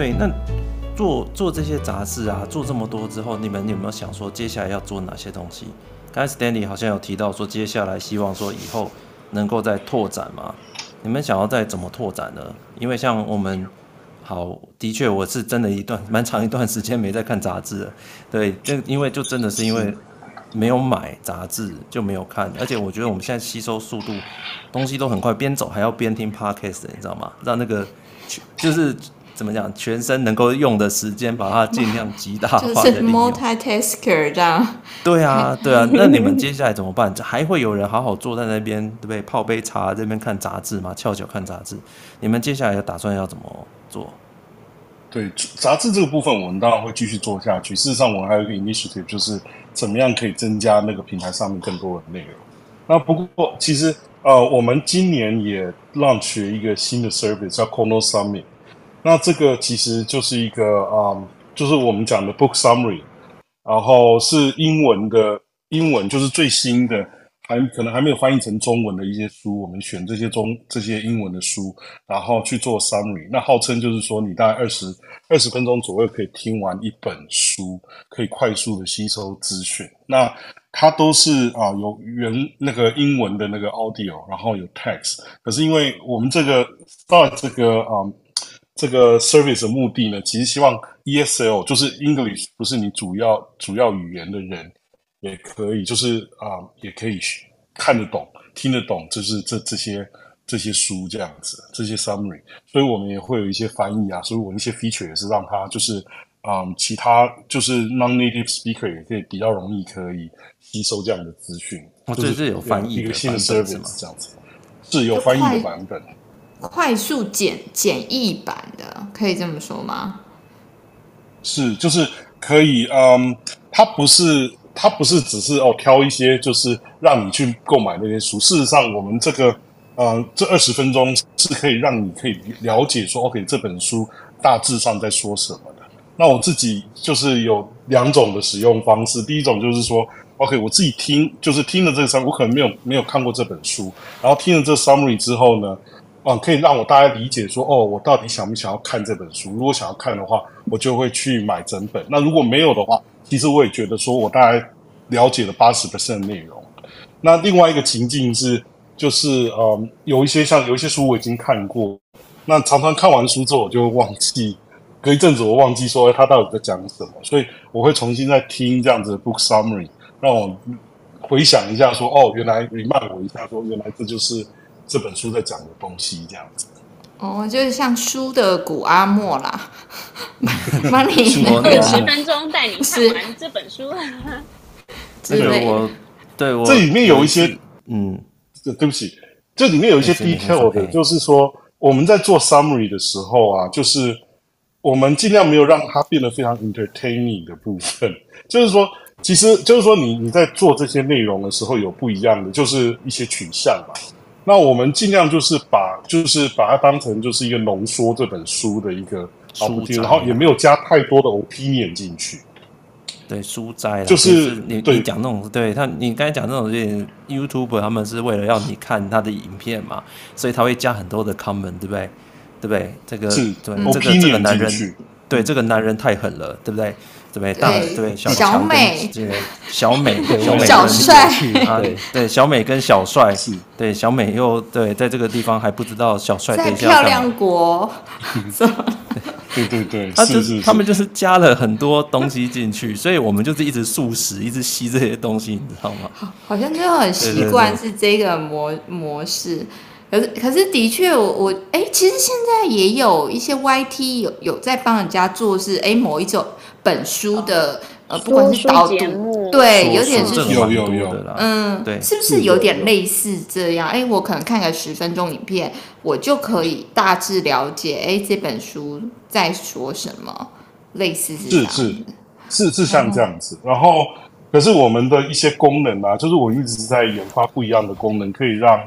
对，那做做这些杂志啊，做这么多之后，你们有没有想说接下来要做哪些东西？刚才 Stanley 好像有提到说，接下来希望说以后能够再拓展嘛？你们想要再怎么拓展呢？因为像我们，好，的确我是真的一段蛮长一段时间没在看杂志了。对，就因为就真的是因为没有买杂志就没有看，而且我觉得我们现在吸收速度东西都很快，边走还要边听 Podcast，你知道吗？让那个就是。怎么讲？全身能够用的时间，把它尽量极大化的 就是 multitasker 这样。对啊，对啊。那你们接下来怎么办？还会有人好好坐在那边，对不对？泡杯茶，这边看杂志嘛？翘脚看杂志？你们接下来要打算要怎么做？对，杂志这个部分，我们当然会继续做下去。事实上，我们还有一个 initiative，就是怎么样可以增加那个平台上面更多的内容。那不过，其实呃，我们今年也 launch 一个新的 service，叫 Kono Summit。那这个其实就是一个啊、就是我们讲的 book summary，然后是英文的，英文就是最新的，还可能还没有翻译成中文的一些书，我们选这些中这些英文的书，然后去做 summary。那号称就是说，你大概二十二十分钟左右可以听完一本书，可以快速的吸收资讯。那它都是啊有原那个英文的那个 audio，然后有 text。可是因为我们这个到这个啊。这个 service 的目的呢，其实希望 ESL 就是 English 不是你主要主要语言的人，也可以就是啊、呃，也可以看得懂、听得懂，就是这这些这些书这样子，这些 summary。所以我们也会有一些翻译啊，所以我们一些 feature 也是让它就是啊、呃，其他就是 non-native speaker 也可以比较容易可以吸收这样的资讯。哦，这是有翻译的一个新的 service 这样子，是有翻译的版本。快速简简易版的，可以这么说吗？是，就是可以，嗯，它不是，它不是只是哦挑一些，就是让你去购买那些书。事实上，我们这个，嗯，这二十分钟是可以让你可以了解说，OK，这本书大致上在说什么的。那我自己就是有两种的使用方式，第一种就是说，OK，我自己听，就是听了这个我可能没有没有看过这本书，然后听了这 summary 之后呢。嗯，可以让我大家理解说，哦，我到底想不想要看这本书？如果想要看的话，我就会去买整本。那如果没有的话，其实我也觉得说我大概了解了八十 percent 内容。那另外一个情境是，就是嗯，有一些像有一些书我已经看过，那常常看完书之后我就会忘记，隔一阵子我忘记说他到底在讲什么，所以我会重新再听这样子的 book summary，让我回想一下说，哦，原来 remind 我一下说，原来这就是。这本书在讲的东西这样子，哦，就是像书的古阿莫啦，帮你十分钟带你看完这本书。这个我对我这里面有一些，嗯，对不起，这里面有一些 detail 的，就是说我们在做 summary 的时候啊，就是我们尽量没有让它变得非常 entertaining 的部分，就是说，其实就是说你你在做这些内容的时候有不一样的，就是一些取向嘛。那我们尽量就是把，就是把它当成就是一个浓缩这本书的一个书籍，然后也没有加太多的 opinion 进去。对，书摘就是你你讲那种，对他，你刚才讲那种是 YouTuber 他们是为了要你看他的影片嘛，所以他会加很多的 comment，对不对？对不对？这个是对、嗯、这个这个男人，对这个男人太狠了，对不对？对不对？大对小小美，小美小美小帅 啊，对对小美跟小帅是，对小美又对在这个地方还不知道小帅在漂亮国，对对对，他就是他们就是加了很多东西进去，所以我们就是一直素食，一直吸这些东西，你知道吗？好，好像就很习惯是这个模模式。可是可是的确，我我哎，其实现在也有一些 YT 有有在帮人家做是哎某一种。本书的呃，不管是导读，对，有点是有有有嗯，对，是不是有点类似这样？哎，我可能看个十分钟影片，我就可以大致了解，哎，这本书在说什么，类似是是是是是像这样子。然后，可是我们的一些功能啊，就是我一直在研发不一样的功能，可以让，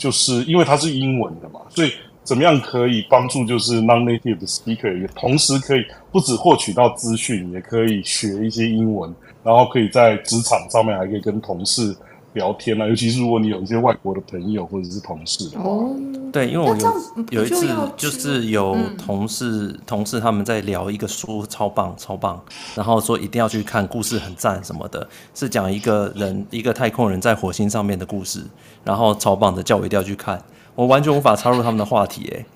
就是因为它是英文的嘛，所以。怎么样可以帮助就是 non-native speaker 也同时可以不止获取到资讯，也可以学一些英文，然后可以在职场上面还可以跟同事聊天啊，尤其是如果你有一些外国的朋友或者是同事的话。哦，对，因为我有有一次就就是有同事、嗯、同事他们在聊一个书，超棒超棒，然后说一定要去看，故事很赞什么的，是讲一个人一个太空人在火星上面的故事，然后超棒的，叫我一定要去看，我完全无法插入他们的话题、欸，哎。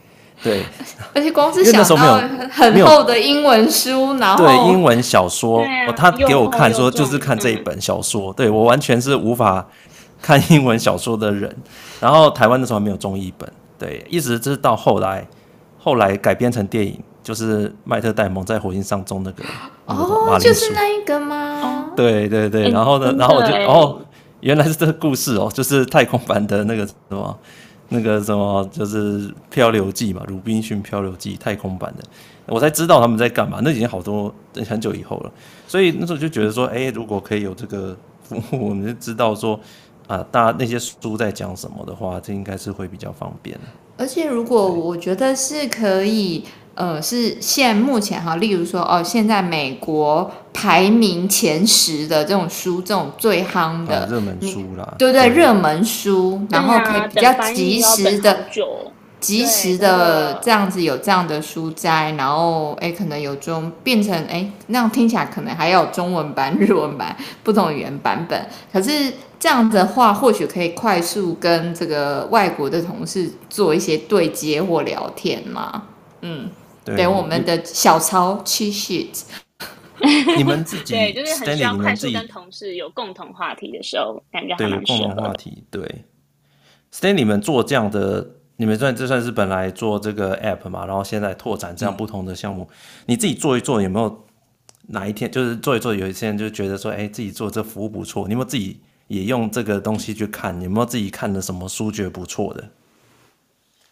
对，而且光是想到很厚的英文书，然后对英文小说，啊、他给我看说就是看这一本小说，对我完全是无法看英文小说的人。然后台湾那时候还没有中译本，对，一直是到后来，后来改编成电影，就是麦特戴蒙在火星上中那个哦，就是那一个吗？对对对，然后呢，然后我就哦，原来是这个故事哦，就是太空版的那个什么。那个什么就是《漂流记》嘛，《鲁滨逊漂流记》太空版的，我才知道他们在干嘛。那已经好多很久以后了，所以那时候就觉得说，哎、如果可以有这个服务，我们就知道说，啊、大家那些书在讲什么的话，这应该是会比较方便。而且，如果我觉得是可以。呃，是现目前哈，例如说哦，现在美国排名前十的这种书，这种最夯的热门书啦，对不对？热门书，然后可以比较及时的、及时的这样子有这样的书摘，然后哎，可能有中变成哎，那样听起来可能还有中文版、日文版不同语言版本。可是这样的话，或许可以快速跟这个外国的同事做一些对接或聊天嘛，嗯。对，我们的小抄 cheat sheet，你们自己 对，就是很需要快速跟同事有共同话题的时候，感觉还蛮适合的。对，共同话题，对。Stanley，你们做这样的，你们算这算是本来做这个 app 嘛，然后现在拓展这样不同的项目，嗯、你自己做一做，有没有哪一天就是做一做，有一些人就觉得说，哎，自己做这服务不错，你有没有自己也用这个东西去看？有没有自己看的什么书觉得不错的？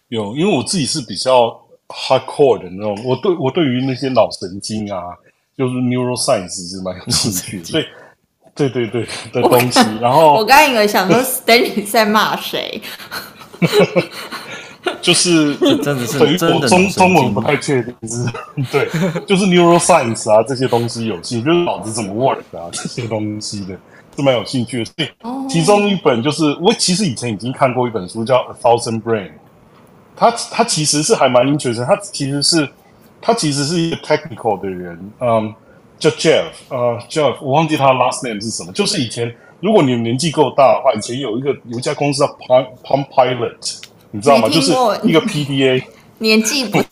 有，因为我自己是比较。Hardcore 的那种，我对我对于那些脑神经啊，就是 neuroscience 是蛮有兴趣的，所以对对对 的东西。然后我刚以为想说 Stanley 在骂谁，就是真的是我中中文不太确定，是，对，就是 neuroscience 啊这些东西有兴趣，就是脑子怎么 work 啊这些东西的，是蛮有兴趣的。所以其中一本就是我其实以前已经看过一本书叫《A Thousand Brain》。他他其实是还蛮 interesting，他其实是他其实是一个 technical 的人，嗯，叫 Jeff，呃，Jeff，我忘记他的 last name 是什么。就是以前如果你年纪够大的话，以前有一个有一家公司叫 Palm Palm Pilot，你知道吗？就是一个 PDA，年纪不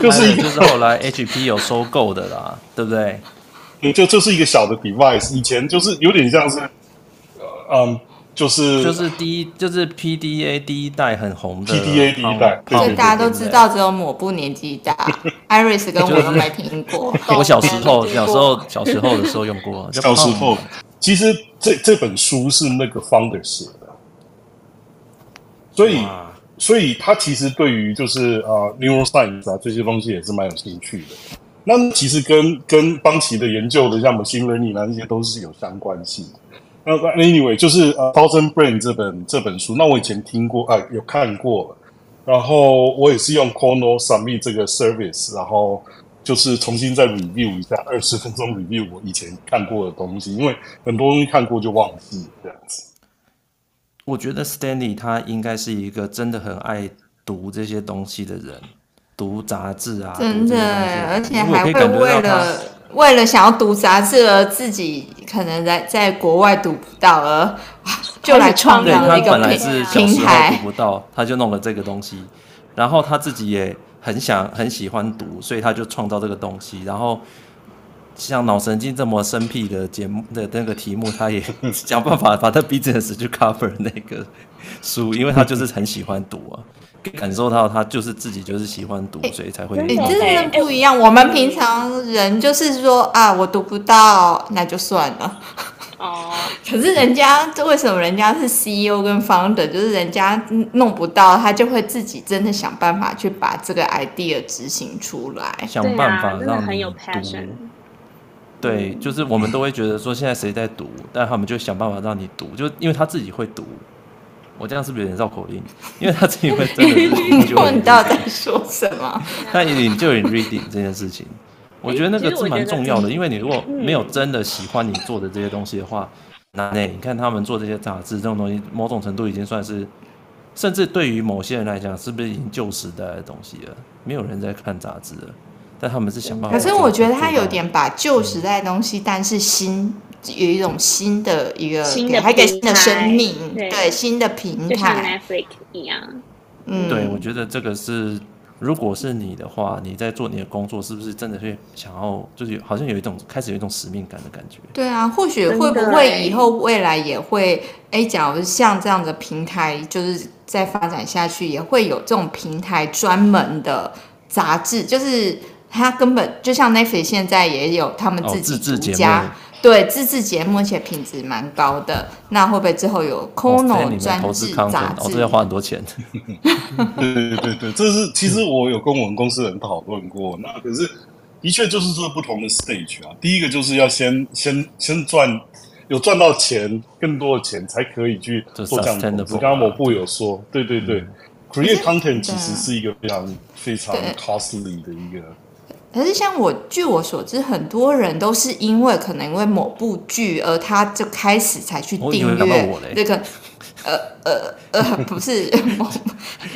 就是就是后来 HP 有收购的啦，对不对？就就是一个小的 device，以前就是有点像是，嗯。就是就是第一就是 PDA 第一代很红的 PDA 第一代，所以大家都知道，只有抹布年纪大，Iris 跟我都没听过。我小时候小时候小时候的时候用过。小时候，其实这这本书是那个 Founder 写的，所以所以他其实对于就是啊 Neuroscience 啊这些东西也是蛮有兴趣的。那其实跟跟邦奇的研究的像 Machine Learning 啊那些都是有相关性的。那 anyway 就是呃《Thousand Brain》这本这本书，那我以前听过，呃，有看过，然后我也是用 Kono Submit 这个 service，然后就是重新再 review 一下，二十分钟 review 我以前看过的东西，因为很多东西看过就忘记这样子。我觉得 Stanley 他应该是一个真的很爱读这些东西的人，读杂志啊，真的，而且还会为了。为了想要读杂志而自己可能在在国外读不到，而 就来创造了一个平台。他本来是小时候读不到，他就弄了这个东西，然后他自己也很想很喜欢读，所以他就创造这个东西。然后像脑神经这么生僻的节目的那个题目，他也想办法把他 business 去 cover 那个书，因为他就是很喜欢读啊。感受到他就是自己就是喜欢读，所以才会。你真的不一样。我们平常人就是说啊，我读不到，那就算了。哦。可是人家，这为什么人家是 CEO 跟 Founder，就是人家弄不到，他就会自己真的想办法去把这个 idea 执行出来，想办法让你读。对，就是我们都会觉得说，现在谁在读，但他们就想办法让你读，就因为他自己会读。我这样是不是有点绕口令？因为他自己会真的。你到底在说什么？那你就有 reading 这件事情，我觉得那个是蛮重要的。因为你如果没有真的喜欢你做的这些东西的话，难呢。你看他们做这些杂志这种东西，某种程度已经算是，甚至对于某些人来讲，是不是已经旧时代的东西了？没有人在看杂志了，但他们是想办法。可是我觉得他有点把旧时代的东西，但是新有一种新的一个，新的还给新的生命，对，对新的平台，就像 Netflix 一样。嗯，对，我觉得这个是。如果是你的话，你在做你的工作，是不是真的会想要，就是好像有一种开始有一种使命感的感觉？对啊，或许会不会以后未来也会，哎，假如像这样的平台，就是再发展下去，也会有这种平台专门的杂志，就是它根本就像 Netflix 现在也有他们自己独家。哦对，自制节目而且品质蛮高的，那会不会之后有 KONO 专制杂志？哦，这要花很多钱。对对对对，这是其实我有跟我们公司人讨论过，那可是的确就是说不同的 stage 啊。第一个就是要先先先赚，有赚到钱，更多的钱才可以去做这样的。刚刚某部有说，对对对，对，create content 其实是一个非常非常 costly 的一个。可是像我，据我所知，很多人都是因为可能因为某部剧，而他就开始才去订阅这个，呃呃呃，不是，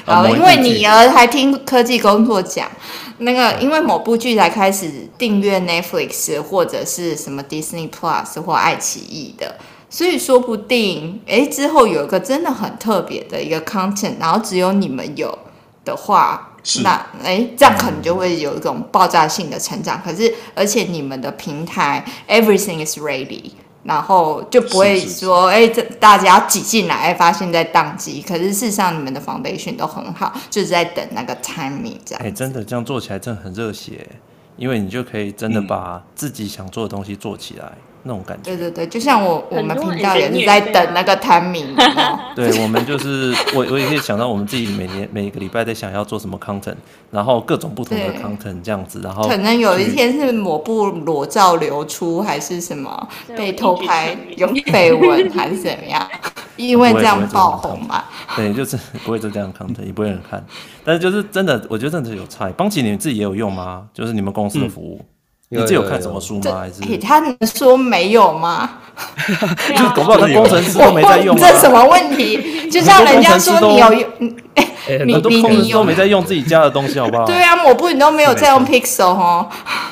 好，因为你而还听科技工作讲，那个因为某部剧才开始订阅 Netflix 或者是什么 Disney Plus 或爱奇艺的，所以说不定，哎，之后有一个真的很特别的一个 content，然后只有你们有的话。那哎，这样可能就会有一种爆炸性的成长。可是，而且你们的平台 everything is ready，然后就不会说哎，这大家挤进来，哎，发现在宕机。可是事实上，你们的 foundation 都很好，就是在等那个 timing 这样。哎，真的这样做起来真的很热血，因为你就可以真的把自己想做的东西做起来。嗯那种感觉，对对对，就像我我们频道也是在等那个 timing。对，我们就是 我我也可以想到我们自己每年每个礼拜在想要做什么 content，然后各种不同的 content 这样子，然后可能有一天是抹布裸照流出，还是什么被偷拍有绯闻，还是怎么样？因为这样爆红嘛。对，就是不会做这样 content，也不会有人看。但是就是真的，我觉得真的是有差。邦琪，你们自己也有用吗？就是你们公司的服务。嗯你自己有看什么书吗？还是他能说没有吗？就搞不好他工程师都没在用。这什么问题？就像人家说你有用，你你你都没在用自己家的东西，好不好？对啊，抹布你都没有在用 Pixel 哦。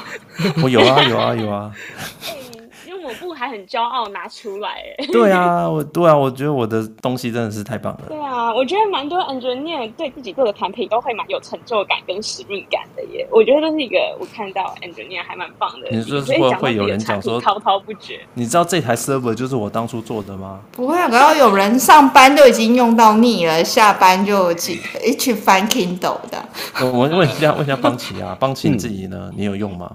我有啊，有啊，有啊。不还很骄傲拿出来哎，对啊，我对啊，我觉得我的东西真的是太棒了。对啊，我觉得蛮多 engineer 对自己做的产品都会蛮有成就感跟使命感的耶。我觉得这是一个我看到 engineer 还蛮棒的。你说会会有人讲说滔滔不绝？你知道这台 server 就是我当初做的吗？不会，然后有人上班都已经用到腻了，下班就去一去翻 Kindle 的。我我问一下问一下邦琪啊，邦琪你自己呢？嗯、你有用吗？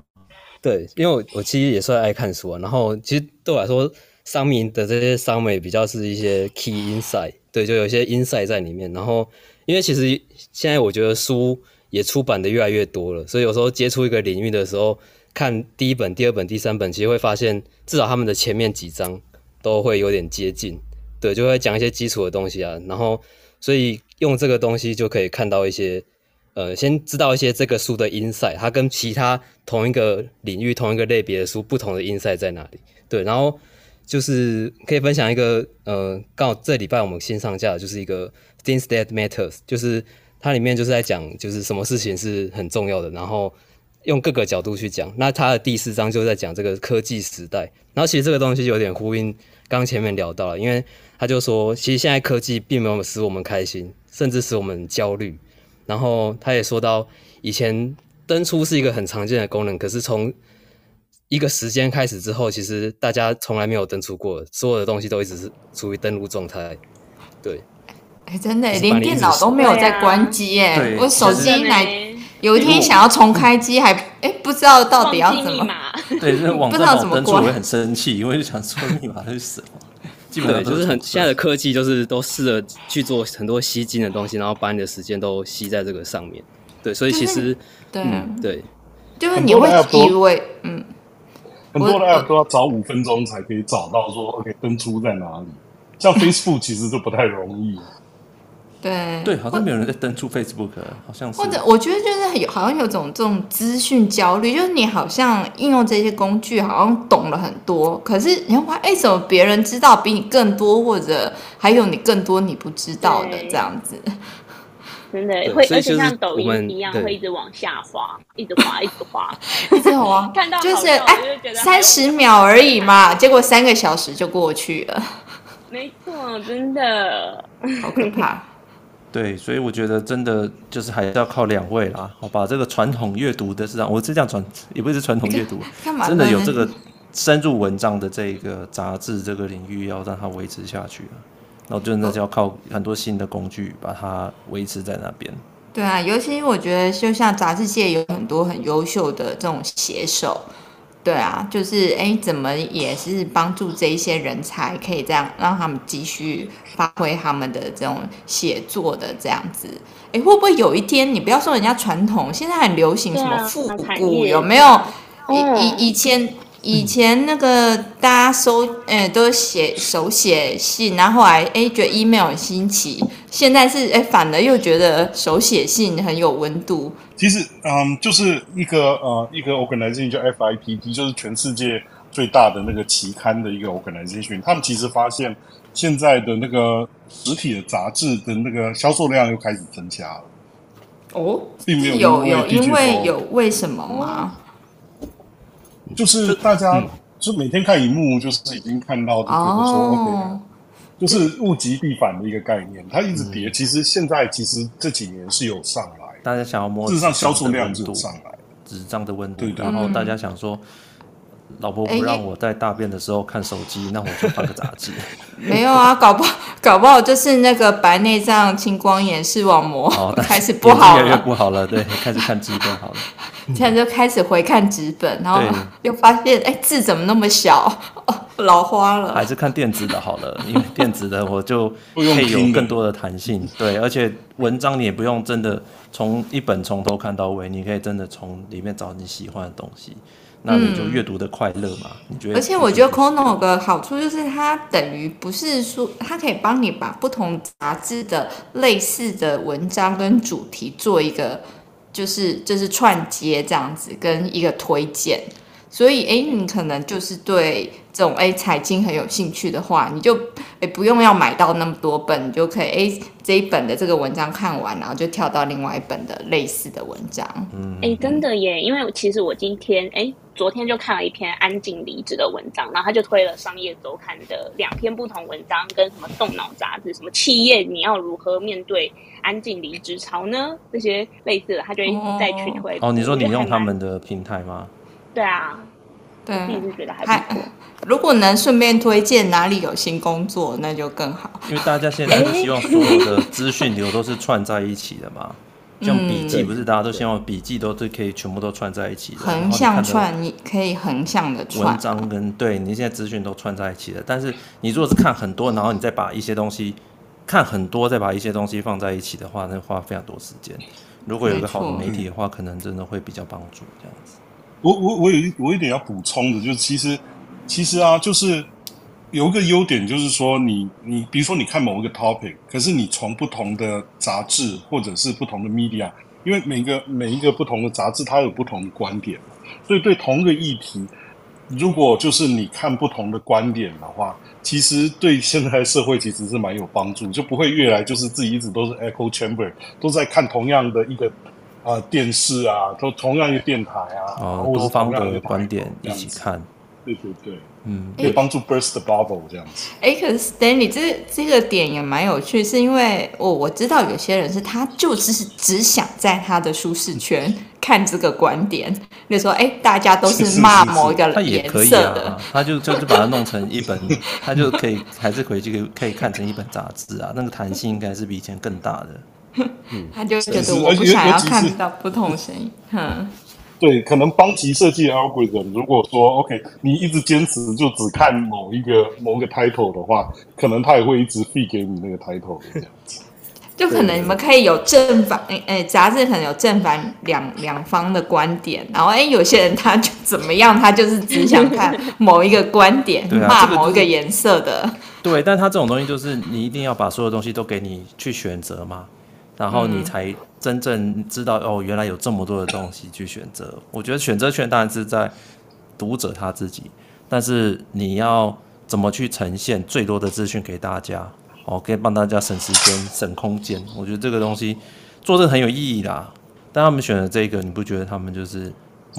对，因为我我其实也算爱看书啊，然后其实对我来说，上面的这些 summary 比较是一些 key insight，对，就有一些 insight 在里面。然后，因为其实现在我觉得书也出版的越来越多了，所以有时候接触一个领域的时候，看第一本、第二本、第三本，其实会发现至少他们的前面几章都会有点接近，对，就会讲一些基础的东西啊。然后，所以用这个东西就可以看到一些。呃，先知道一些这个书的 inside，它跟其他同一个领域、同一个类别的书不同的 inside 在哪里？对，然后就是可以分享一个，呃，刚好这礼拜我们新上架的就是一个 Things That Matters，就是它里面就是在讲，就是什么事情是很重要的，然后用各个角度去讲。那它的第四章就在讲这个科技时代，然后其实这个东西有点呼应刚前面聊到了，因为他就说，其实现在科技并没有使我们开心，甚至使我们焦虑。然后他也说到，以前登出是一个很常见的功能，可是从一个时间开始之后，其实大家从来没有登出过，所有的东西都一直是处于登录状态。对，哎，真的，连电脑都没有在关机耶！我手机来有一天想要重开机，还哎不知道到底要怎么，对，这网站怎么登出我会很生气，因为就想说密码是什么。对，就是很现在的科技，就是都试着去做很多吸金的东西，然后把你的时间都吸在这个上面。对，所以其实，对对，就是你会以为，嗯，很多的 app 都要找五分钟才可以找到说，OK，登出在哪里？像 Facebook 其实就不太容易。对对，好像没有人在登出 Facebook，好像是。或者我觉得就是有好像有种这种资讯焦虑，就是你好像应用这些工具，好像懂了很多，可是你会发现，哎，怎么别人知道比你更多，或者还有你更多你不知道的这样子。真的会，而且像抖音一样，会一直往下滑，一直滑，一直滑，一直滑。看到就是哎，三十秒而已嘛，结果三个小时就过去了。没错，真的 好可怕。对，所以我觉得真的就是还是要靠两位啦，好把这个传统阅读的市场，我是这样传，也不是传统阅读，真的有这个深入文章的这个杂志这个领域，要让它维持下去了。然后真的就要靠很多新的工具把它维持在那边。对啊，尤其我觉得就像杂志界有很多很优秀的这种写手。对啊，就是哎，怎么也是帮助这一些人才，可以这样让他们继续发挥他们的这种写作的这样子。哎，会不会有一天，你不要说人家传统，现在很流行什么复古，有没有？以以以前。以前那个大家收，哎，都写手写信，然后后来哎觉得 email 很新奇，现在是哎反而又觉得手写信很有温度。其实，嗯，就是一个呃一个 organization 叫 FIPP，就是全世界最大的那个期刊的一个 organization，他们其实发现现在的那个实体的杂志的那个销售量又开始增加了。哦，并没有有有因为有为什么吗？就是大家就每天看荧幕，就是已经看到就觉得说、哦、OK，就是物极必反的一个概念，它一直跌。嗯、其实现在其实这几年是有上来，大家想要摸，事实上销售量是有上来，纸张的温度，对对，然后大家想说。老婆不让我在大便的时候看手机，欸、那我就放个杂志。没有啊，搞不好搞不好就是那个白内障、青光眼、视网膜、哦、开始不好了，越来越不好了。对，开始看纸本好了。现在就开始回看纸本，然后又发现，哎，字怎么那么小？哦，老花了。还是看电子的好了，因为电子的我就可以有更多的弹性。对，而且文章你也不用真的从一本从头看到尾，你可以真的从里面找你喜欢的东西。那你就阅读的快乐嘛？嗯、你觉得？而且我觉得 Kono 有个好处就是它等于不是说它可以帮你把不同杂志的类似的文章跟主题做一个就是就是串接这样子跟一个推荐，所以哎，你可能就是对这种哎财经很有兴趣的话，你就哎不用要买到那么多本，你就可以哎这一本的这个文章看完，然后就跳到另外一本的类似的文章。嗯，哎，真的耶，因为其实我今天哎。昨天就看了一篇安静离职的文章，然后他就推了商业周刊的两篇不同文章，跟什么动脑杂志，什么企业你要如何面对安静离职潮呢？这些类似的，他就一直在去推。哦，你说你用他们的平台吗？对啊，对，一直觉得还不错。如果能顺便推荐哪里有新工作，那就更好。因为大家现在都希望所有的资讯流都是串在一起的嘛。像笔记不是大家都希望笔记都是可以全部都串在一起的，横向串，你可以横向的串文章跟对你现在资讯都串在一起的。但是你如果是看很多，然后你再把一些东西看很多，再把一些东西放在一起的话，那花非常多时间。如果有一个好的媒体的话，可能真的会比较帮助这样子。我我我有一我有一点要补充的，就是其实其实啊，就是。有一个优点就是说你，你比如说你看某一个 topic，可是你从不同的杂志或者是不同的 media，因为每个每一个不同的杂志它有不同的观点，所以对同一个议题，如果就是你看不同的观点的话，其实对现在社会其实是蛮有帮助，就不会越来就是自己一直都是 echo chamber，都在看同样的一个啊、呃、电视啊，都同样一个电台啊，哦，多方的观点一起看，对对对。嗯，可以帮助 burst the bubble 这样子。哎、欸，可是 Stanley 这这个点也蛮有趣，是因为我我知道有些人是他就只是只想在他的舒适圈看这个观点，比如说哎、欸，大家都是骂某一个颜色的，他也可以啊，他就就是把它弄成一本，他就可以还是回去可以看成一本杂志啊，那个弹性应该是比以前更大的。嗯，他就觉得我不想要看到不同声音，哼。对，可能邦奇设计的 algorithm，如果说 OK，你一直坚持就只看某一个某一个 title 的话，可能他也会一直 feed 给你那个 title 这样子。就可能你们可以有正反，哎、欸，杂志可能有正反两两方的观点，然后哎、欸，有些人他就怎么样，他就是只想看 某一个观点，骂某一个颜色的。对，但他这种东西就是你一定要把所有东西都给你去选择嘛，然后你才真正知道哦，原来有这么多的东西去选择。我觉得选择权当然是在读者他自己，但是你要怎么去呈现最多的资讯给大家。哦，可以帮大家省时间、省空间。我觉得这个东西做这个很有意义啦。但他们选的这个，你不觉得他们就是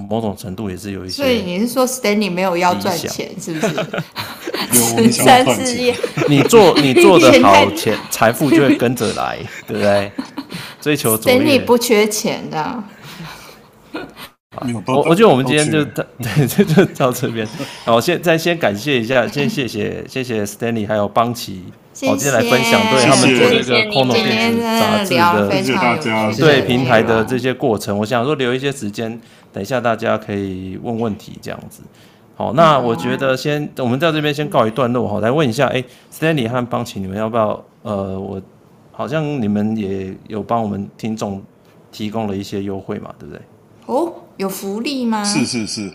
某种程度也是有一些？所以你是说 Stanley 没有要赚钱，是不是？有三事业，你做你做的好，钱财富就会跟着来，对不对？追求 Stanley 不缺钱的。我我觉得我们今天就对，就就到这边。好，先再先感谢一下，先谢谢谢谢 Stanley 还有邦奇，我，今天来分享对他们做这个 KONO 电子杂志的对平台的这些过程。我想说留一些时间，等一下大家可以问问题这样子。好，那我觉得先我们在这边先告一段落哈，来问一下，哎，Stanley 和邦琪，你们要不要？呃，我好像你们也有帮我们听众提供了一些优惠嘛，对不对？哦，有福利吗？是是是，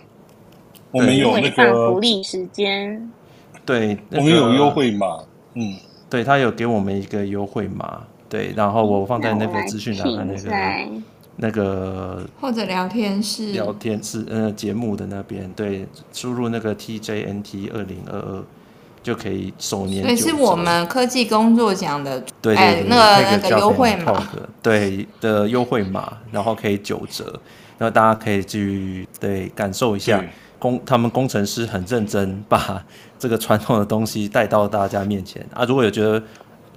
我们有那个福利时间，对，我们有优惠码，嗯。对，他有给我们一个优惠码，对，然后我放在那个资讯栏的那个那个或者聊天室聊天室呃节目的那边，对，输入那个 TJNT 二零二二就可以首年。所以是我们科技工作奖的对，那个那个优惠码对的优惠码，然后可以九折，然后大家可以去对感受一下工他们工程师很认真把。这个传统的东西带到大家面前啊！如果有觉得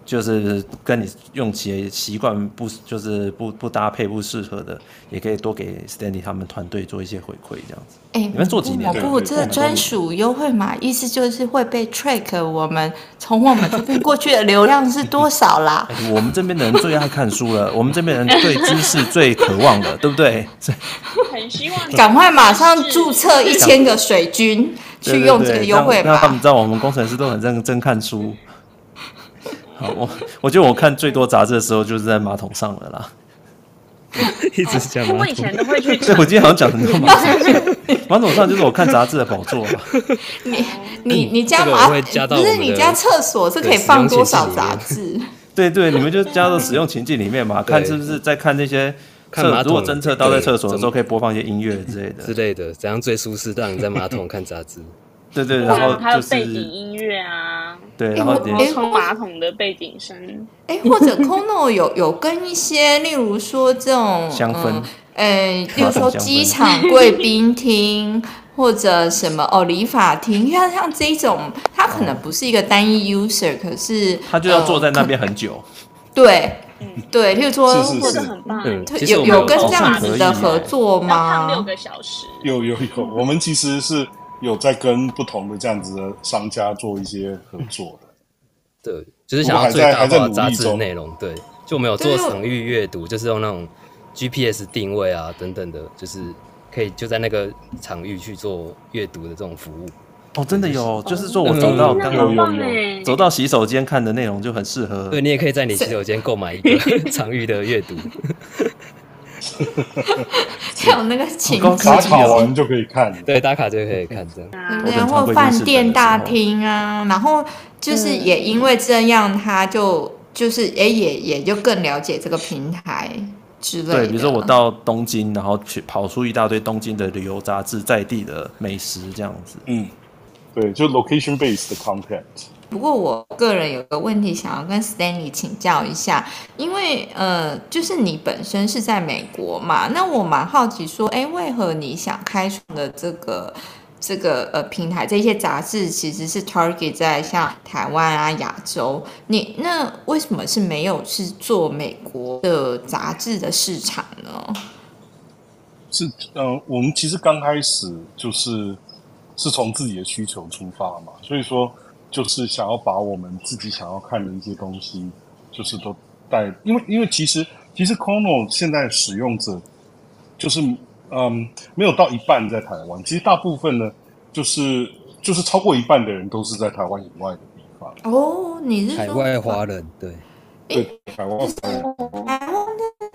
就是跟你用起来习惯不就是不不搭配不适合的，也可以多给 Stanley 他们团队做一些回馈，这样子。哎，你们做几年？不，这个专属优惠码意思就是会被 track 我们从我们这边过去的流量是多少啦？我们这边的人最爱看书了，我们这边人对知识最渴望的，对不对？很希望 赶快马上注册一千个水军。去用这个优惠码，那他们知道我们工程师都很认真看书。好，我我觉得我看最多杂志的时候就是在马桶上了啦。一直讲马桶。我以前都会去。对，我今天好像讲很多马桶。马桶上就是我看杂志的宝座。你你你家马桶不是你家厕所是可以放多少杂志？对对，你们就加到使用情境里面嘛，看是不是在看那些。看马桶，如果侦测到在厕所的时候，可以播放一些音乐之类的之类的，怎样最舒适？让你在马桶看杂志。对对，然后还有背景音乐啊，对，然后冲马桶的背景声。哎，或者 KONO 有 有跟一些，例如说这种香氛，哎，例如说机场贵宾厅或者什么哦理发厅，像像这种，它可能不是一个单一 user，可是他就要坐在那边很久。对。对，譬如说，或者很棒，有有跟这样子的合作吗？六个小时，有有有，我们其实是有在跟不同的这样子的商家做一些合作的。对，就是想要最大化杂志内容。对，就没有做场域阅读，就是用那种 GPS 定位啊等等的，就是可以就在那个场域去做阅读的这种服务。哦，真的有，就是说我走到刚刚走到洗手间看的内容就很适合。对，你也可以在你洗手间购买一个 场域的阅读。有那个情打卡完就可以看，对，打卡就可以看这样。然后饭店大厅啊，然后就是也因为这样，他就就是哎也也就更了解这个平台之类的。对，比如说我到东京，然后去跑出一大堆东京的旅游杂志，在地的美食这样子，嗯。对，就 location based 的 content。不过我个人有个问题想要跟 Stanley 请教一下，因为呃，就是你本身是在美国嘛，那我蛮好奇说，哎，为何你想开创的这个这个呃平台，这些杂志其实是 target 在像台湾啊、亚洲，你那为什么是没有是做美国的杂志的市场呢？是，呃，我们其实刚开始就是。是从自己的需求出发嘛，所以说就是想要把我们自己想要看的一些东西，就是都带，因为因为其实其实 KONO 现在使用者就是嗯没有到一半在台湾，其实大部分呢就是就是超过一半的人都是在台湾以外的地方。哦，你是海外华人对？对台湾的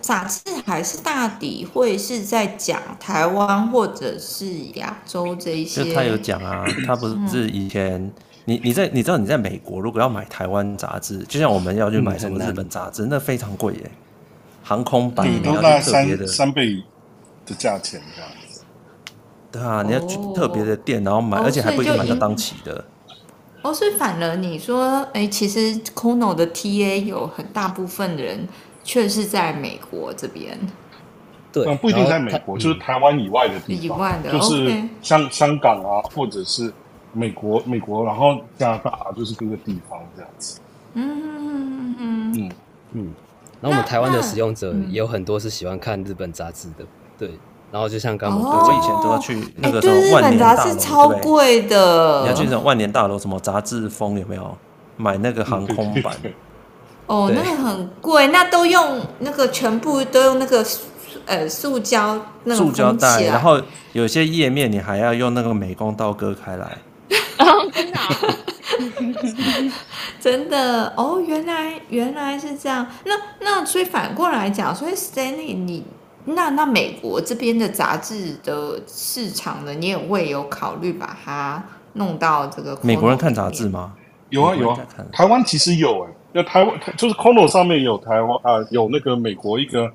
杂志还是大抵会是在讲台湾或者是亚洲这一些。就他有讲啊，他不是以前、嗯、你你在你知道你在美国如果要买台湾杂志，就像我们要去买什么日本杂志，那非常贵耶，航空版你要去特别的三倍的价钱这样子。对啊，你要去特别的店，然后买，而且还不一定买到当期的。哦，所以反而你说，哎，其实 Kono 的 TA 有很大部分的人却是在美国这边。对，不一定在美国，就是台湾以外的地方，以外的，就是像香港啊，或者是美国，美国，然后加拿大，就是各个地方这样子。嗯嗯嗯嗯嗯。然后我们台湾的使用者也有很多是喜欢看日本杂志的，对。然后就像刚刚我以前都要去那个什么万年大楼，超贵的。你要去那种万年大楼，什么杂志风有没有？买那个航空版。哦，那个很贵，那都用那个全部都用那个呃塑胶那种塑胶袋，然后有些页面你还要用那个美工刀割开来。真的？真的哦，原来原来是这样。那那所以反过来讲，所以 Stanley 你。那那美国这边的杂志的市场呢？你也会有考虑把它弄到这个？美国人看杂志吗？有啊有啊，台湾其实有哎、欸，就台湾就是 Kono 上面有台湾啊、呃，有那个美国一个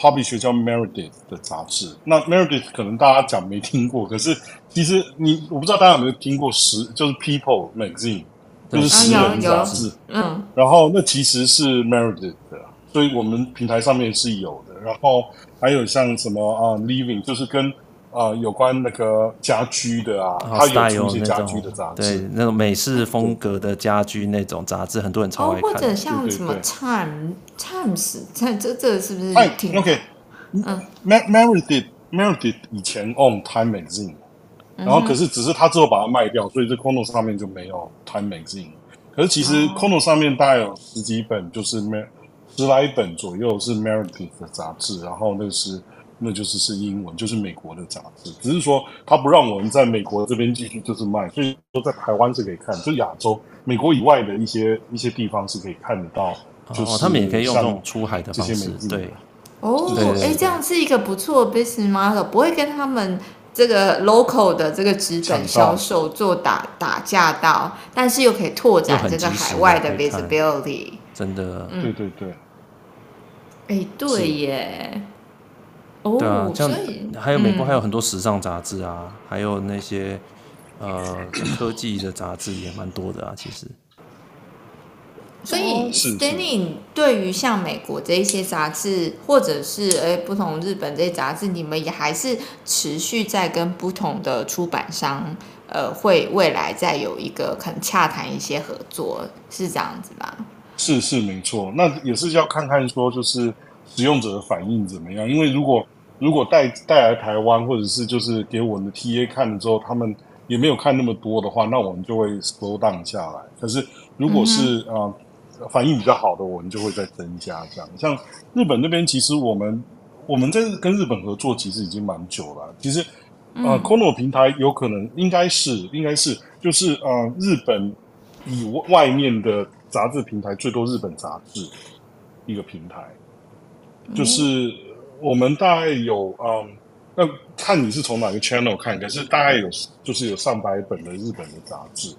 publisher 叫 Meredith 的杂志。那 Meredith 可能大家讲没听过，可是其实你我不知道大家有没有听过十就是 People Magazine，就是十人杂志。嗯，然后那其实是 Meredith 的，所以我们平台上面是有的。然后。还有像什么啊，Living 就是跟啊、呃、有关那个家居的啊，它有出一些家居的杂志，对，那种美式风格的家居那种杂志，很多人超爱看。或者像什么 Time Times，这这这是不是哎？OK，嗯，Meredith Meredith 以前 on Time Magazine，然后可是只是他之后把它卖掉，所以这 Kono 上面就没有 Time Magazine。可是其实 Kono 上面大概有十几本，就是 Mer。十来本左右是 Meredith 的杂志，然后那是那就是是英文，就是美国的杂志。只是说他不让我们在美国这边继续就是卖，所以说在台湾是可以看，就亚洲、美国以外的一些一些地方是可以看得到。就是、哦，他们也可以用这种出海的方式，对。哦，哎，这样是一个不错的 business model，不会跟他们这个 local 的这个纸本销售做打打架到，但是又可以拓展这个海外的 visibility。真的，嗯、对对对。哎、欸，对耶，哦，对啊，这样以还有美国还有很多时尚杂志啊，嗯、还有那些呃科技的杂志也蛮多的啊，其实。所以，Stanley 对于像美国这一些杂志，或者是哎不同日本这些杂志，你们也还是持续在跟不同的出版商，呃，会未来再有一个可能洽谈一些合作，是这样子吗？是是没错，那也是要看看说，就是使用者的反应怎么样。因为如果如果带带来台湾，或者是就是给我们的 TA 看了之后，他们也没有看那么多的话，那我们就会 slow down 下来。可是如果是啊、嗯呃、反应比较好的，我们就会再增加这样。像日本那边，其实我们我们在跟日本合作，其实已经蛮久了。其实啊、Kono 平台有可能应该是应该是就是啊、呃、日本以外面的。杂志平台最多日本杂志一个平台，就是我们大概有嗯，那看你是从哪个 channel 看，可是大概有就是有上百本的日本的杂志。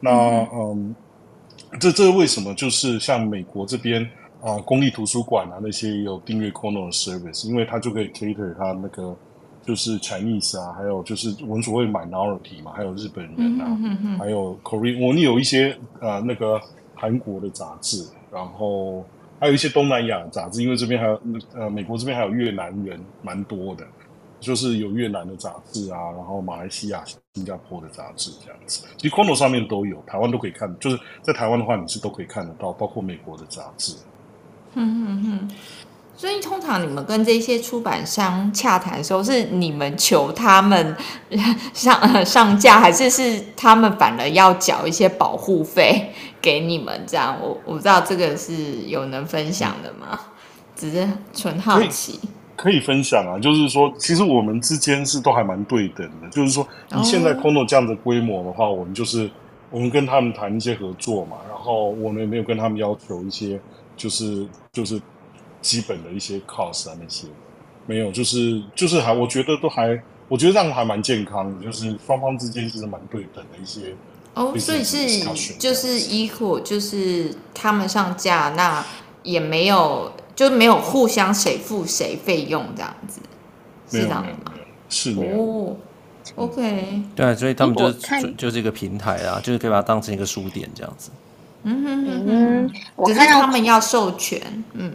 那嗯，这这为什么？就是像美国这边啊，公立图书馆啊那些也有订阅 Corner service，因为它就可以 cater 它那个就是 Chinese 啊，还有就是我们所谓 minority 嘛，还有日本人啊，还有 Korean，我们有一些啊那个。韩国的杂志，然后还有一些东南亚的杂志，因为这边还有呃美国这边还有越南人蛮多的，就是有越南的杂志啊，然后马来西亚、新加坡的杂志这样子。其实 Kono 上面都有，台湾都可以看，就是在台湾的话，你是都可以看得到，包括美国的杂志。嗯嗯嗯。所以通常你们跟这些出版商洽谈的时候，是你们求他们 上上架，还是是他们反而要缴一些保护费给你们？这样我我不知道这个是有能分享的吗？只是纯好奇。可以，可以分享啊，就是说，其实我们之间是都还蛮对等的。就是说，你现在 Kono 这样的规模的话，我们就是我们跟他们谈一些合作嘛，然后我们也没有跟他们要求一些。就是就是基本的一些 cost 啊那些没有，就是就是还我觉得都还，我觉得这样还蛮健康的，就是双方之间其实蛮对等的一些。哦，所以是就是 equal，就是他们上架，那也没有就没有互相谁付谁费用这样子，是这样的吗？是的哦，OK，对，所以他们就就就是一个平台啊，就是可以把它当成一个书店这样子。嗯哼哼哼，只是他们要授权，嗯。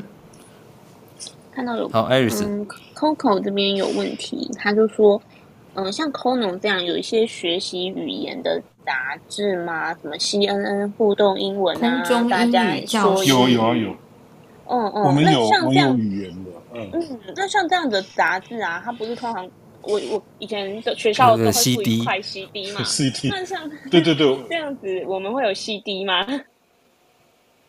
看到有好，Iris，嗯，Coco 这边有问题，他就说。嗯、呃，像 Kono 这样有一些学习语言的杂志吗？什么 CNN 互动英文啊？大家说有有啊有。嗯嗯，我们有那像这样语言的，嗯嗯，那像这样的杂志啊，它不是通常我我以前的学校都会附一块 CD 嘛？CD。那像对 对对，这样子我们会有 CD 吗？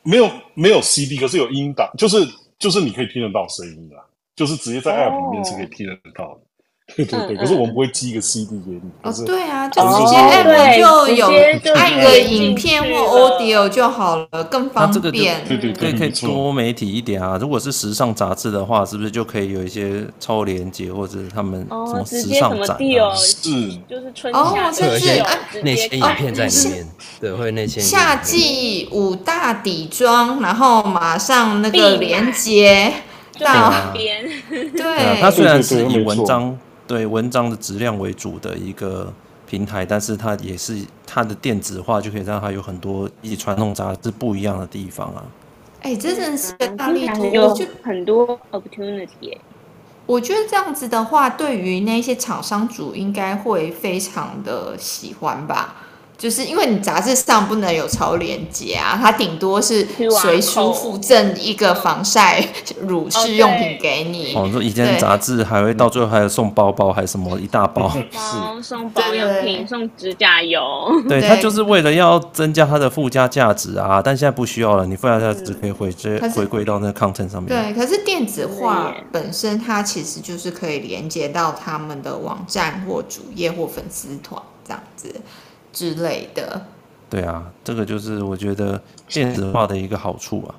没有没有 CD，可是有音档，就是就是你可以听得到声音的，就是直接在 App 里面是可以听得到的。哦对对对，可是我们不会寄一个 CD 给你。哦，对啊，就直接 app 就有按个影片或 audio 就好了，更方便。对对，可以可以多媒体一点啊。如果是时尚杂志的话，是不是就可以有一些超连接或者他们什么时尚展？是，就是春夏甚至那些影片在里面，对，会那些夏季五大底妆，然后马上那个连接到边。对，它虽然是以文章。对文章的质量为主的一个平台，但是它也是它的电子化，就可以让它有很多以传统杂志不一样的地方啊。哎，这真的是个大力图，就很多 opportunity。我觉得这样子的话，对于那些厂商主应该会非常的喜欢吧。就是因为你杂志上不能有超连接啊，它顶多是随书附赠一个防晒乳试用品给你。哦，说以前杂志还会到最后还有送包包，还什么一大包，包送保养品，送指甲油。对，它就是为了要增加它的附加价值啊，但现在不需要了，你附加价值可以回直接回归到那个 content 上面。对，可是电子化本身它其实就是可以连接到他们的网站或主页或粉丝团这样子。之类的，对啊，这个就是我觉得电子化的一个好处啊。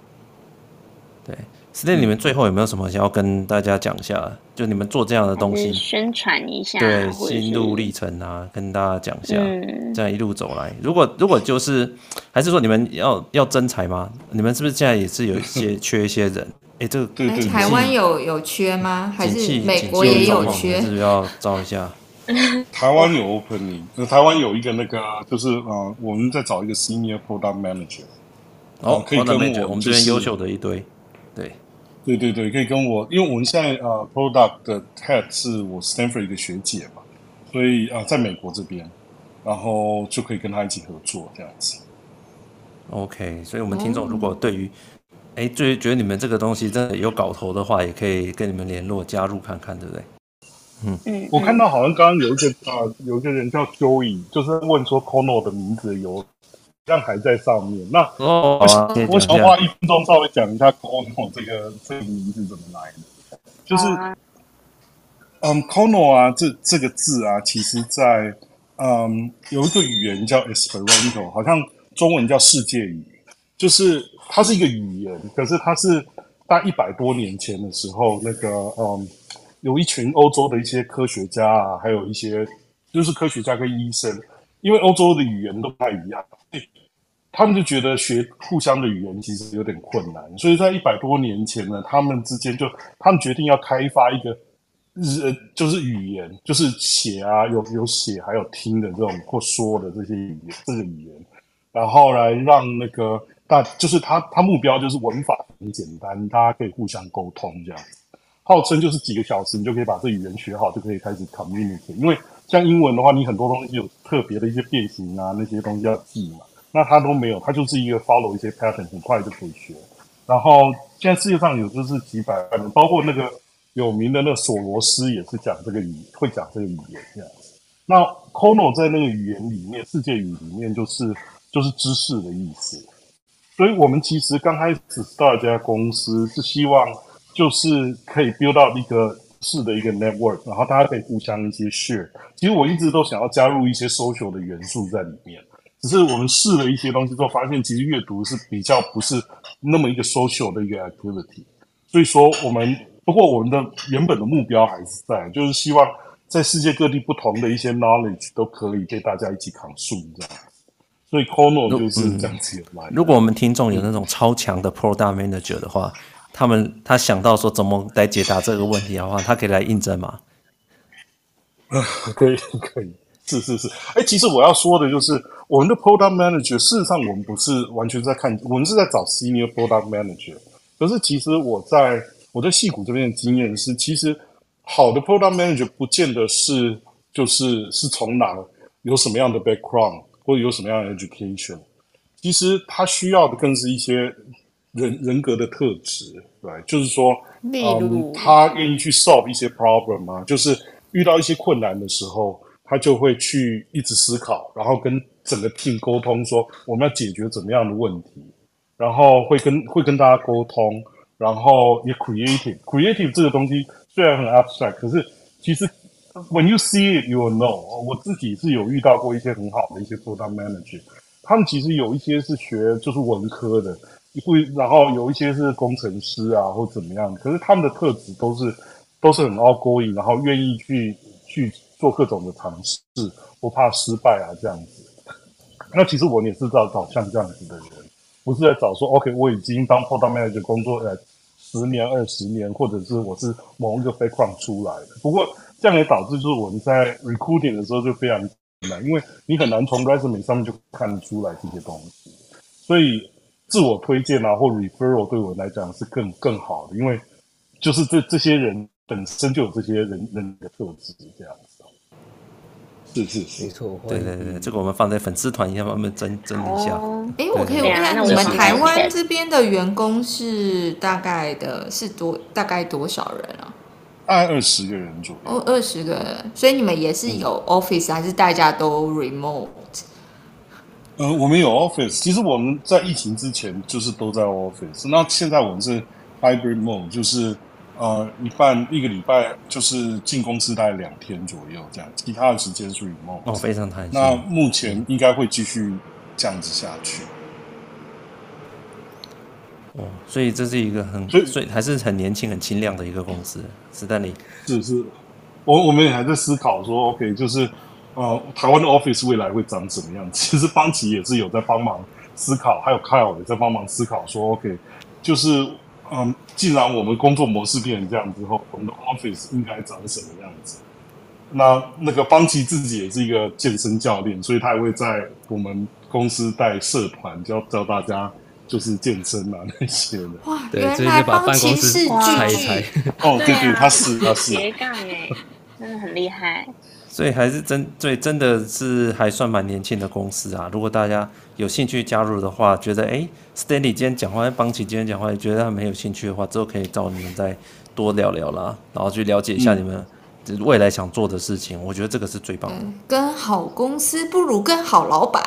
对，Stan，你们最后有没有什么想要跟大家讲一下？就你们做这样的东西，宣传一下，对，心路历程啊，跟大家讲一下。嗯，这样一路走来，如果如果就是，还是说你们要要征才吗？你们是不是现在也是有一些 缺一些人？哎，这个对对，台湾有有缺吗？还是美国也有缺？是不是要招一下？台湾有 opening，台湾有一个那个，就是呃，我们在找一个 senior product manager，哦，可以跟我，我们这边优秀的一堆，对，对对对，可以跟我，因为我们现在呃 product 的 head 是我 Stanford 一个学姐嘛，所以啊，在美国这边，然后就可以跟他一起合作这样子。OK，所以我们听众如果对于，哎，最觉得你们这个东西真的有搞头的话，也可以跟你们联络加入看看，对不对？嗯嗯，我看到好像刚刚有一个啊、呃，有一个人叫 Joey，就是问说 Kono 的名字有好像还在上面。那哦，我想我想花一分钟稍微讲一下 Kono 这个这个名字怎么来的。就是嗯，Kono 啊，这这个字啊，其实在嗯有一个语言叫 Esperanto，好像中文叫世界语，就是它是一个语言，可是它是大一百多年前的时候，那个嗯。有一群欧洲的一些科学家啊，还有一些就是科学家跟医生，因为欧洲的语言都不太一样，他们就觉得学互相的语言其实有点困难，所以在一百多年前呢，他们之间就他们决定要开发一个日就是语言，就是写啊有有写还有听的这种或说的这些语言这个语言，然后来让那个大就是他他目标就是文法很简单，大家可以互相沟通这样。号称就是几个小时，你就可以把这语言学好，就可以开始 communicate。因为像英文的话，你很多东西有特别的一些变形啊，那些东西要记嘛。那它都没有，它就是一个 follow 一些 pattern，很快就可以学。然后现在世界上有就是几百万人，包括那个有名的那索罗斯也是讲这个语，会讲这个语言这样子。那 Kono 在那个语言里面，世界语里面就是就是知识的意思。所以我们其实刚开始 start 这家公司是希望。就是可以 build 到一个市的一个 network，然后大家可以互相一些 share。其实我一直都想要加入一些 social 的元素在里面，只是我们试了一些东西之后，发现其实阅读是比较不是那么一个 social 的一个 activity。所以说，我们不过我们的原本的目标还是在，就是希望在世界各地不同的一些 knowledge 都可以被大家一起 consume 这样。所以 Kono 就是这样子来、嗯。如果我们听众有那种超强的 product manager 的话，他们他想到说怎么来解答这个问题的话，他可以来应征吗？啊，可以可以。是是是，哎，其实我要说的就是，我们的 product manager，事实上我们不是完全在看，我们是在找 senior product manager。可是其实我在我在戏谷这边的经验是，其实好的 product manager 不见得是就是是从哪有什么样的 background 或者有什么样的 education，其实他需要的更是一些人人格的特质，对，就是说，嗯，他愿意去 solve 一些 problem 啊，就是遇到一些困难的时候。他就会去一直思考，然后跟整个 team 沟通，说我们要解决怎么样的问题，然后会跟会跟大家沟通，然后也 creative creative 这个东西虽然很 abstract，可是其实 when you see it you will know。我自己是有遇到过一些很好的一些 product manager，他们其实有一些是学就是文科的，会然后有一些是工程师啊或怎么样，可是他们的特质都是都是很 outgoing，然后愿意去去。做各种的尝试，不怕失败啊，这样子。那其实我也是在找像这样子的人，不是在找说，OK，我已经当 product manager 工作呃十年、二十年，或者是我是某一个 background 出来的。不过这样也导致就是我们在 recruiting 的时候就非常难，因为你很难从 resume 上面就看出来这些东西。所以自我推荐啊，或 referral 对我来讲是更更好的，因为就是这这些人本身就有这些人人的特质这样子。是是是，没错，对对对，这个我们放在粉丝团，一下慢慢整整理一下。哎，我可以问一下，你们台湾这边的员工是大概的是多大概多少人啊？按二十个人左右。哦，二十个人，所以你们也是有 office，嗯，还是大家都 remote？呃，我们有 office，其实我们在疫情之前就是都在 office，那现在我们是 hybrid mode，就是。呃，一半一个礼拜就是进公司大概两天左右这样，其他的时间是 remote。哦，非常弹性。那目前应该会继续这样子下去。哦，所以这是一个很，所以，所以还是很年轻、很清亮的一个公司。史丹利，是是，我我们也还在思考说，OK，就是呃，台湾的 office 未来会长什么样子？其实方奇也是有在帮忙思考，还有 Kyle 也在帮忙思考说，OK，就是。嗯，既然我们工作模式变成这样之后，我们的 office 应该长什么样子？那那个方奇自己也是一个健身教练，所以他也会在我们公司带社团，教教大家就是健身啊那些的。哇，原来邦奇是拆一拆。哦，对对，他是他是 斜杠哎，真的很厉害。所以还是真对，真的是还算蛮年轻的公司啊。如果大家有兴趣加入的话，觉得哎，Stanley 今天讲话，邦奇今天讲话，觉得他们有兴趣的话，之后可以找你们再多聊聊啦，然后去了解一下你们未来想做的事情。嗯、我觉得这个是最棒的。跟好公司不如跟好老板，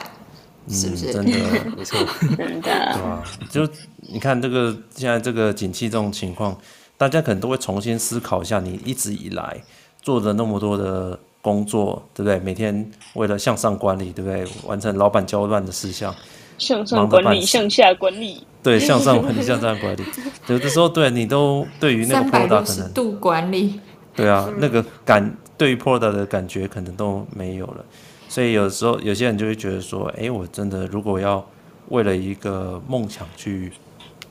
是不是？嗯、真的没错，真 的对吧？就你看这个现在这个景气这种情况，大家可能都会重新思考一下，你一直以来做的那么多的。工作对不对？每天为了向上管理，对不对？完成老板交办的事项，向上管理，向下管理。对，向上管理，向上管理。有的时候，对你都对于那个 product 可能度管理。对啊，那个感对于 product 的感觉可能都没有了。所以有的时候，有些人就会觉得说：“哎，我真的如果要为了一个梦想去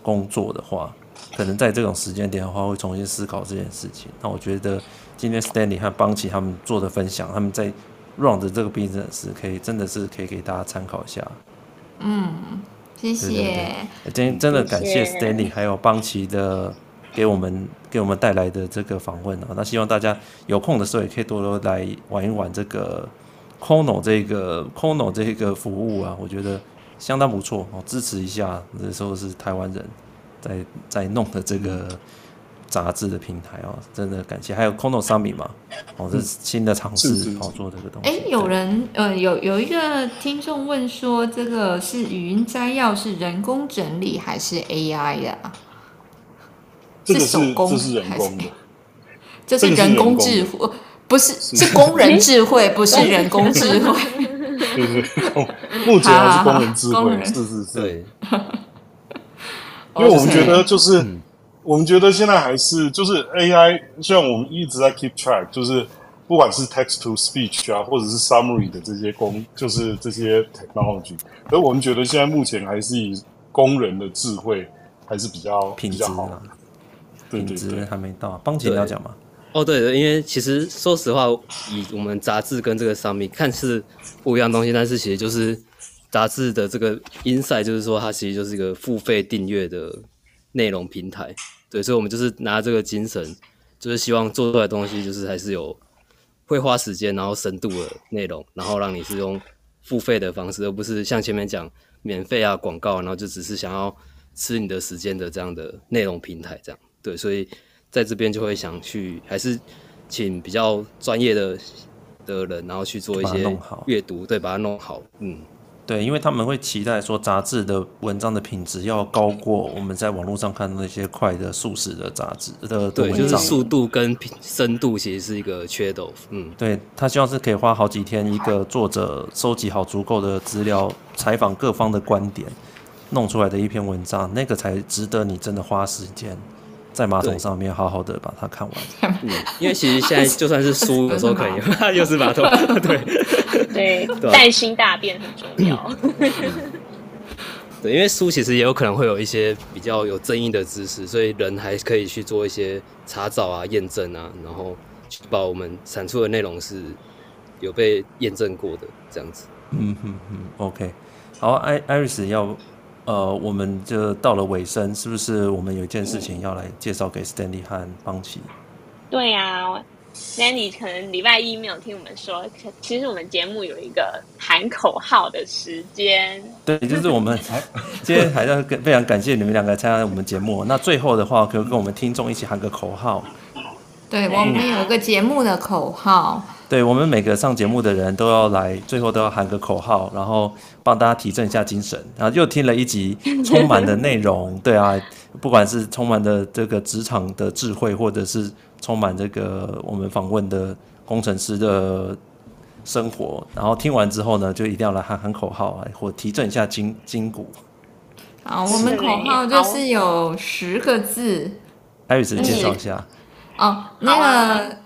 工作的话，可能在这种时间点的话，会重新思考这件事情。”那我觉得。今天 Stanley 和邦奇他们做的分享，他们在 run 的这个 business 可以真的是可以给大家参考一下。嗯，谢谢。对对对，今天真的感谢 Stanley 还有邦奇的给我们给我们带来的这个访问啊。那希望大家有空的时候也可以多多来玩一玩这个 Kono 这个 Kono 这个服务啊，我觉得相当不错哦，支持一下。那时候是台湾人在在弄的这个。杂志的平台哦，真的感谢，还有 Kono Summit 嘛，哦，这是新的尝试，好做这个东西。哎，有人呃，有有一个听众问说，这个是语音摘要是人工整理还是 AI 呀？这个是手工还是人工的？这是人工智慧，不是是工人智慧，不是人工智慧。对对，目前还是工人智慧，好好好是是是。对，因为我们觉得就是，嗯我们觉得现在还是就是 AI，虽然我们一直在 keep track，就是不管是 text to speech 啊，或者是 summary 的这些工，就是这些 technology，而我们觉得现在目前还是以工人的智慧还是比较品质好啊。对对对品质，还没到。邦杰你要讲吗？哦，对的，因为其实说实话，以我们杂志跟这个商品看似不一样东西，但是其实就是杂志的这个 insight，就是说它其实就是一个付费订阅的内容平台。对，所以我们就是拿这个精神，就是希望做出来的东西就是还是有会花时间，然后深度的内容，然后让你是用付费的方式，而不是像前面讲免费啊广告，然后就只是想要吃你的时间的这样的内容平台这样。对，所以在这边就会想去，还是请比较专业的的人，然后去做一些阅读，对，把它弄好。嗯，对，因为他们会期待说杂志的文章的品质要高过我们在网络上看到那些快的速食的杂志的对，就是速度跟深度其实是一个缺斗。嗯，对，他希望是可以花好几天，一个作者收集好足够的资料，采访各方的观点，弄出来的一篇文章，那个才值得你真的花时间。在马桶上面好好的把它看完。嗯，因为其实现在就算是书，有时候可以 又是马桶。对对，带薪大便很重要。对，因为书其实也有可能会有一些比较有争议的知识，所以人还可以去做一些查找啊、验证啊，然后确保我们产出的内容是有被验证过的这样子。嗯嗯嗯，OK。好，艾艾瑞斯要。呃，我们就到了尾声，是不是？我们有一件事情要来介绍给 Stanley 和邦奇。对呀、啊，Stanley 可能礼拜一没有听我们说，其实我们节目有一个喊口号的时间。对，就是我们 今天还要跟非常感谢你们两个参加我们节目。那最后的话，可以跟我们听众一起喊个口号。对，我们有一个节目的口号。对，我们每个上节目的人都要来，最后都要喊个口号，然后帮大家提振一下精神。然后又听了一集充满的内容，对啊，不管是充满的这个职场的智慧，或者是充满这个我们访问的工程师的生活，然后听完之后呢，就一定要来喊喊口号啊，或提振一下筋筋骨。好，我们口号就是有十个字。艾瑞斯介绍一下。哦，那个。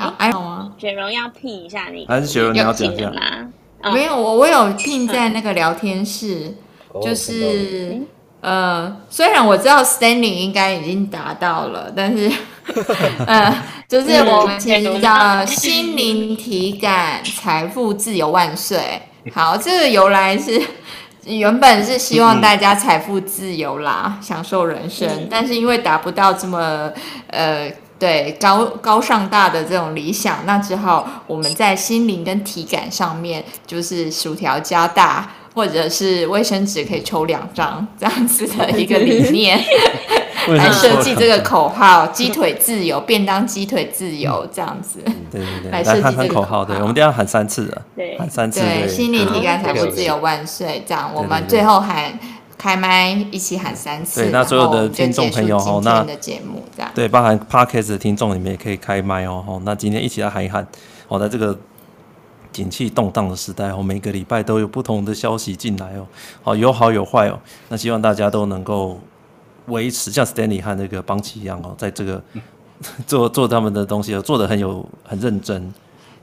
好，哎，好吗？雪柔要聘一下你，还是雪柔你要讲一下吗？没有，我我有聘在那个聊天室，嗯、就是、嗯、呃，虽然我知道 standing 应该已经达到了，但是 呃，就是我们其实叫心灵体感财富自由万岁。好，这个由来是原本是希望大家财富自由啦，嗯、享受人生，嗯、但是因为达不到这么呃。对高高尚大的这种理想，那只好我们在心灵跟体感上面，就是薯条加大，或者是卫生纸可以抽两张这样子的一个理念，来设计这个口号：鸡腿自由，便当鸡腿自由这样子。对对对，来设计这个口号。对，我们一定要喊三次的，对，喊三次。对，心灵体感财富自由万岁！这样，我们最后喊。开麦一起喊三次，对，那所有的听众朋友哦，那的节目这样，对，包含 Podcast 的听众，你们也可以开麦哦。那今天一起来喊一喊，哦，在这个景气动荡的时代哦，每个礼拜都有不同的消息进来哦，好，有好有坏哦。那希望大家都能够维持像 Stanley 和那个邦奇一样哦，在这个 做做他们的东西，做的很有很认真。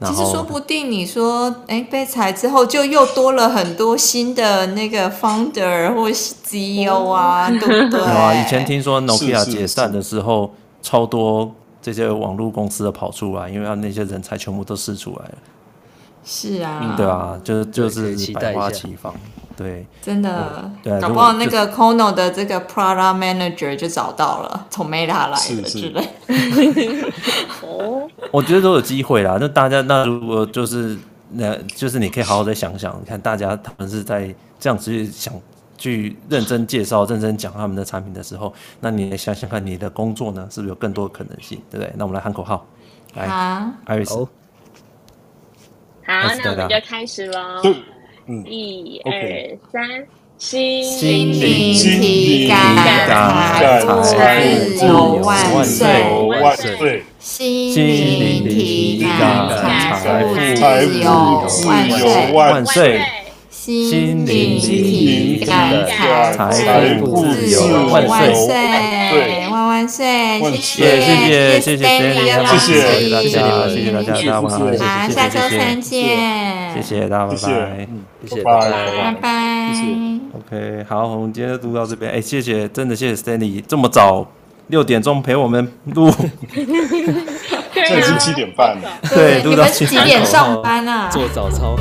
其实说不定你说，哎，被裁之后就又多了很多新的那个 founder 或 CEO 啊，对不对？有啊，以前听说 Nokia 解散的时候，超多这些网络公司的跑出来，因为他那些人才全部都试出来了。是啊，嗯、对啊，就就是百花齐放。对，真的，对，搞不好那个 Kono 的这个 Product Manager 就找到了，从 Meta 来的之类。哦，我觉得都有机会啦。那大家，那如果就是那，就是你可以好好再想想，你看大家他们是在这样子去想，去认真介绍、认真讲他们的产品的时候，那你也想想看，你的工作呢，是不是有更多的可能性，对不对？那我们来喊口号，来，艾瑞斯，好，那我们就开始喽。一二三，心心灵灵体感感财富自由万岁，万岁！心心灵灵体体感感财富财自由富万岁自由。万岁！心灵体感财富自由万岁！万万岁！谢谢谢谢谢谢谢谢老师谢谢大家，谢谢大家，大家晚安，谢谢好，谢谢下周三谢谢见，谢谢大家，拜谢谢拜。谢谢，拜拜拜拜拜。OK，好，我们今天就录到这边。哎，谢谢，真的谢谢 Stanley 这么早六点钟陪我们录，这已经七点半了。对，你录到七们几点上班啊？做早操。